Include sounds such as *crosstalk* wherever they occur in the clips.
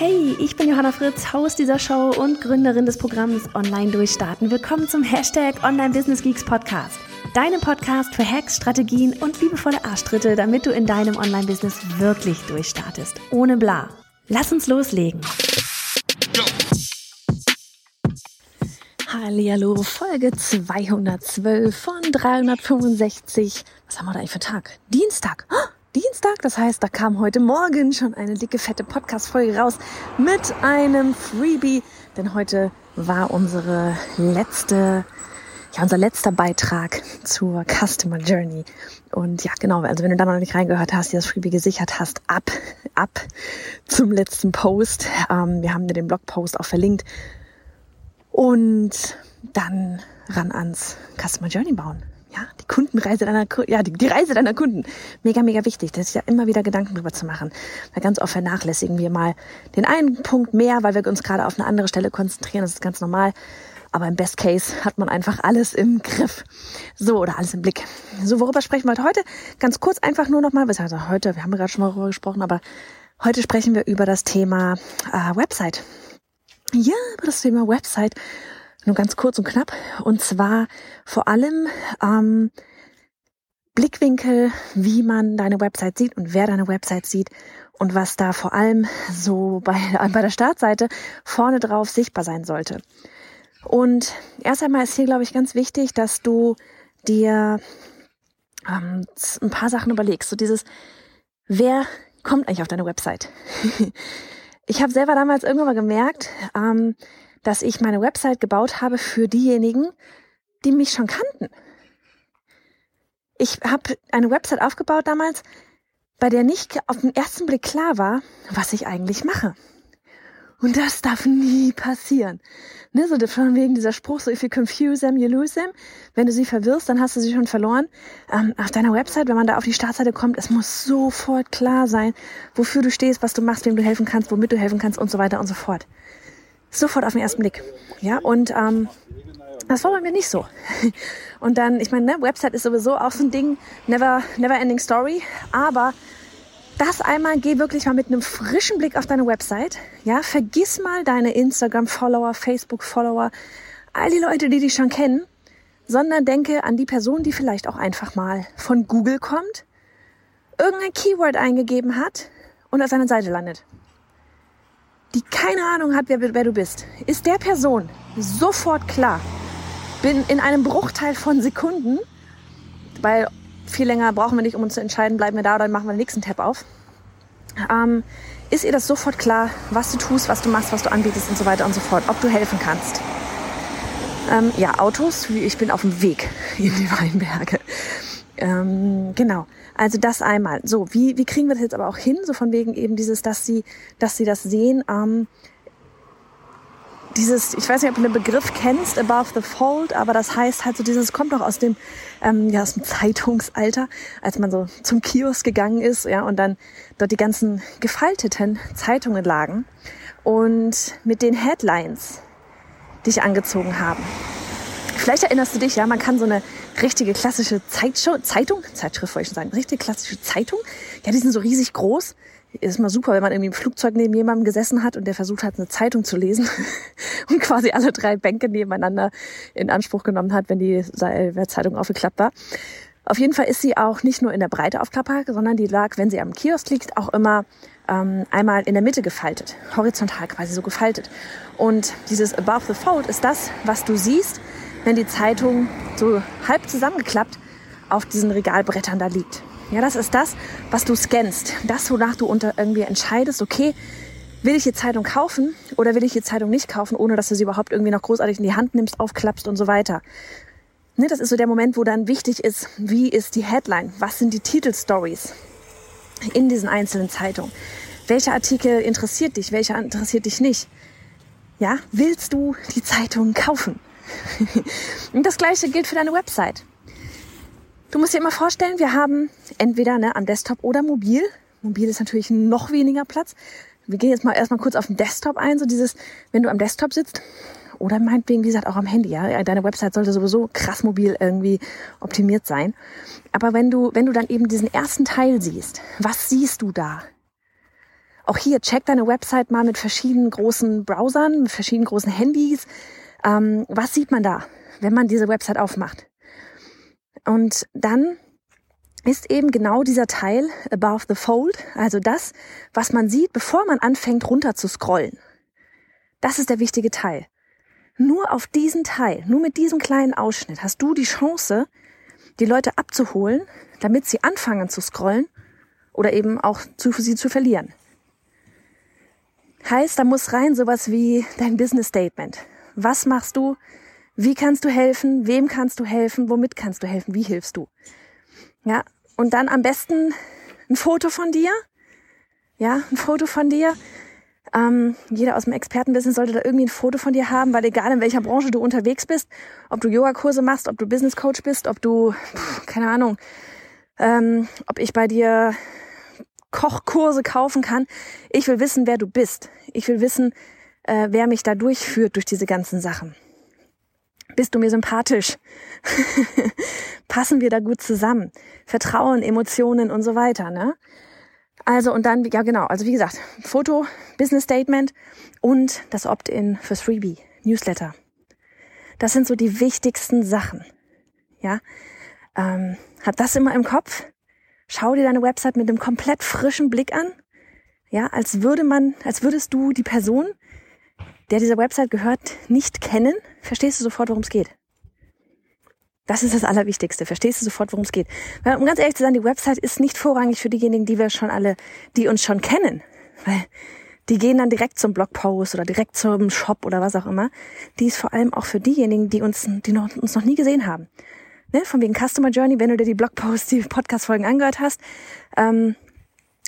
Hey, ich bin Johanna Fritz, Haus dieser Show und Gründerin des Programms Online Durchstarten. Willkommen zum Hashtag Online Business Geeks Podcast. Deinem Podcast für Hacks, Strategien und liebevolle Arschtritte, damit du in deinem Online-Business wirklich durchstartest. Ohne bla. Lass uns loslegen. Hallihallo, Folge 212 von 365. Was haben wir da eigentlich für Tag? Dienstag. Oh! Dienstag. Das heißt, da kam heute Morgen schon eine dicke, fette Podcast-Folge raus mit einem Freebie. Denn heute war unsere letzte, ja, unser letzter Beitrag zur Customer Journey. Und ja, genau, also wenn du da noch nicht reingehört hast, dir das Freebie gesichert hast, ab, ab zum letzten Post. Ähm, wir haben dir den Blogpost auch verlinkt. Und dann ran ans Customer Journey bauen. Ja, die Kundenreise deiner, ja, die, die Reise deiner Kunden. Mega, mega wichtig. Das ist ja immer wieder Gedanken drüber zu machen. Weil ganz oft vernachlässigen wir mal den einen Punkt mehr, weil wir uns gerade auf eine andere Stelle konzentrieren. Das ist ganz normal. Aber im Best Case hat man einfach alles im Griff. So, oder alles im Blick. So, worüber sprechen wir heute? Ganz kurz einfach nur nochmal, was also heute, wir haben gerade schon mal darüber gesprochen, aber heute sprechen wir über das Thema äh, Website. Ja, über das Thema Website. Nur ganz kurz und knapp. Und zwar vor allem ähm, Blickwinkel, wie man deine Website sieht und wer deine Website sieht und was da vor allem so bei, *laughs* bei der Startseite vorne drauf sichtbar sein sollte. Und erst einmal ist hier, glaube ich, ganz wichtig, dass du dir ähm, ein paar Sachen überlegst. So dieses, wer kommt eigentlich auf deine Website? *laughs* ich habe selber damals irgendwann mal gemerkt, ähm, dass ich meine Website gebaut habe für diejenigen, die mich schon kannten. Ich habe eine Website aufgebaut damals, bei der nicht auf den ersten Blick klar war, was ich eigentlich mache. Und das darf nie passieren. Ne, so von wegen dieser Spruch, so if you confuse them, you lose them. Wenn du sie verwirrst, dann hast du sie schon verloren. Ähm, auf deiner Website, wenn man da auf die Startseite kommt, es muss sofort klar sein, wofür du stehst, was du machst, wem du helfen kannst, womit du helfen kannst und so weiter und so fort. Sofort auf den ersten Blick. Ja, und ähm, das war bei mir nicht so. *laughs* Und dann, ich meine, ne, Website ist sowieso auch so ein Ding, never, never ending story. Aber das einmal, geh wirklich mal mit einem frischen Blick auf deine Website. Ja, vergiss mal deine Instagram-Follower, Facebook-Follower, all die Leute, die dich schon kennen, sondern denke an die Person, die vielleicht auch einfach mal von Google kommt, irgendein Keyword eingegeben hat und auf seiner Seite landet die keine Ahnung hat, wer, wer du bist, ist der Person sofort klar. Bin in einem Bruchteil von Sekunden, weil viel länger brauchen wir nicht, um uns zu entscheiden, bleiben wir da oder machen wir den nächsten Tab auf. Ähm, ist ihr das sofort klar, was du tust, was du machst, was du anbietest und so weiter und so fort, ob du helfen kannst. Ähm, ja, Autos, ich bin auf dem Weg in die Weinberge. Ähm, genau. Also das einmal. So, wie, wie kriegen wir das jetzt aber auch hin? So von wegen eben dieses, dass sie, dass sie das sehen. Ähm, dieses, ich weiß nicht, ob du den Begriff kennst, above the fold, aber das heißt halt so dieses, kommt doch aus dem, ähm, ja, aus dem Zeitungsalter, als man so zum Kiosk gegangen ist, ja, und dann dort die ganzen gefalteten Zeitungen lagen und mit den Headlines dich angezogen haben. Vielleicht erinnerst du dich, ja, man kann so eine richtige klassische Zeitshow, Zeitung, Zeitschrift wollte ich schon sagen, richtige klassische Zeitung. Ja, die sind so riesig groß. Ist mal super, wenn man irgendwie im Flugzeug neben jemandem gesessen hat und der versucht hat, eine Zeitung zu lesen *laughs* und quasi alle drei Bänke nebeneinander in Anspruch genommen hat, wenn die Zeitung aufgeklappt war. Auf jeden Fall ist sie auch nicht nur in der Breite aufklappbar, sondern die lag, wenn sie am Kiosk liegt, auch immer ähm, einmal in der Mitte gefaltet, horizontal quasi so gefaltet. Und dieses Above the Fold ist das, was du siehst, wenn die Zeitung so halb zusammengeklappt auf diesen Regalbrettern da liegt. Ja, das ist das, was du scannst. Das, wonach du unter irgendwie entscheidest, okay, will ich die Zeitung kaufen oder will ich die Zeitung nicht kaufen, ohne dass du sie überhaupt irgendwie noch großartig in die Hand nimmst, aufklappst und so weiter. Ne, das ist so der Moment, wo dann wichtig ist, wie ist die Headline? Was sind die Titelstories in diesen einzelnen Zeitungen? Welcher Artikel interessiert dich? Welcher interessiert dich nicht? Ja, willst du die Zeitung kaufen? Und *laughs* das gleiche gilt für deine Website. Du musst dir immer vorstellen, wir haben entweder ne, am Desktop oder mobil. Mobil ist natürlich noch weniger Platz. Wir gehen jetzt mal erstmal kurz auf den Desktop ein, so dieses, wenn du am Desktop sitzt oder meinetwegen, wie gesagt, auch am Handy, ja. Deine Website sollte sowieso krass mobil irgendwie optimiert sein. Aber wenn du, wenn du dann eben diesen ersten Teil siehst, was siehst du da? Auch hier, check deine Website mal mit verschiedenen großen Browsern, mit verschiedenen großen Handys. Ähm, was sieht man da, wenn man diese Website aufmacht? Und dann ist eben genau dieser Teil above the fold, also das, was man sieht, bevor man anfängt runter zu scrollen. Das ist der wichtige Teil. Nur auf diesen Teil, nur mit diesem kleinen Ausschnitt hast du die Chance, die Leute abzuholen, damit sie anfangen zu scrollen oder eben auch zu, sie zu verlieren. Heißt, da muss rein sowas wie dein Business Statement. Was machst du? Wie kannst du helfen? Wem kannst du helfen? Womit kannst du helfen? Wie hilfst du? Ja, und dann am besten ein Foto von dir. Ja, ein Foto von dir. Ähm, jeder aus dem Expertenbusiness sollte da irgendwie ein Foto von dir haben, weil egal in welcher Branche du unterwegs bist, ob du Yogakurse machst, ob du Business Coach bist, ob du, pff, keine Ahnung, ähm, ob ich bei dir Kochkurse kaufen kann. Ich will wissen, wer du bist. Ich will wissen, äh, wer mich da durchführt durch diese ganzen Sachen. Bist du mir sympathisch? *laughs* Passen wir da gut zusammen? Vertrauen, Emotionen und so weiter, ne? Also und dann, ja genau, also wie gesagt, Foto, Business Statement und das Opt-in fürs Freebie, Newsletter. Das sind so die wichtigsten Sachen. Ja, ähm, hab das immer im Kopf Schau dir deine Website mit einem komplett frischen Blick an. Ja, als würde man, als würdest du die Person, der dieser Website gehört, nicht kennen. Verstehst du sofort, worum es geht? Das ist das Allerwichtigste. Verstehst du sofort, worum es geht? Weil, um ganz ehrlich zu sein, die Website ist nicht vorrangig für diejenigen, die wir schon alle, die uns schon kennen. Weil die gehen dann direkt zum Blogpost oder direkt zum Shop oder was auch immer. Die ist vor allem auch für diejenigen, die uns, die noch, uns noch nie gesehen haben ne, von wegen Customer Journey, wenn du dir die Blogposts, die Podcast-Folgen angehört hast, ähm,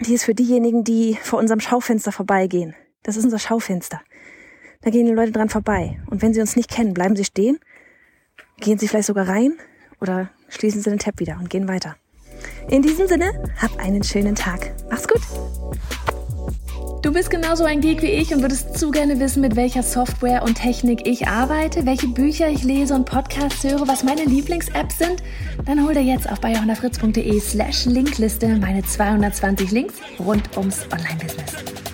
die ist für diejenigen, die vor unserem Schaufenster vorbeigehen. Das ist unser Schaufenster. Da gehen die Leute dran vorbei. Und wenn sie uns nicht kennen, bleiben sie stehen, gehen sie vielleicht sogar rein oder schließen sie den Tab wieder und gehen weiter. In diesem Sinne, hab einen schönen Tag. Mach's gut! Du bist genauso ein Geek wie ich und würdest zu gerne wissen, mit welcher Software und Technik ich arbeite, welche Bücher ich lese und Podcasts höre, was meine Lieblings-Apps sind? Dann hol dir jetzt auf bayerhonderfritz.de slash Linkliste meine 220 Links rund ums Online-Business.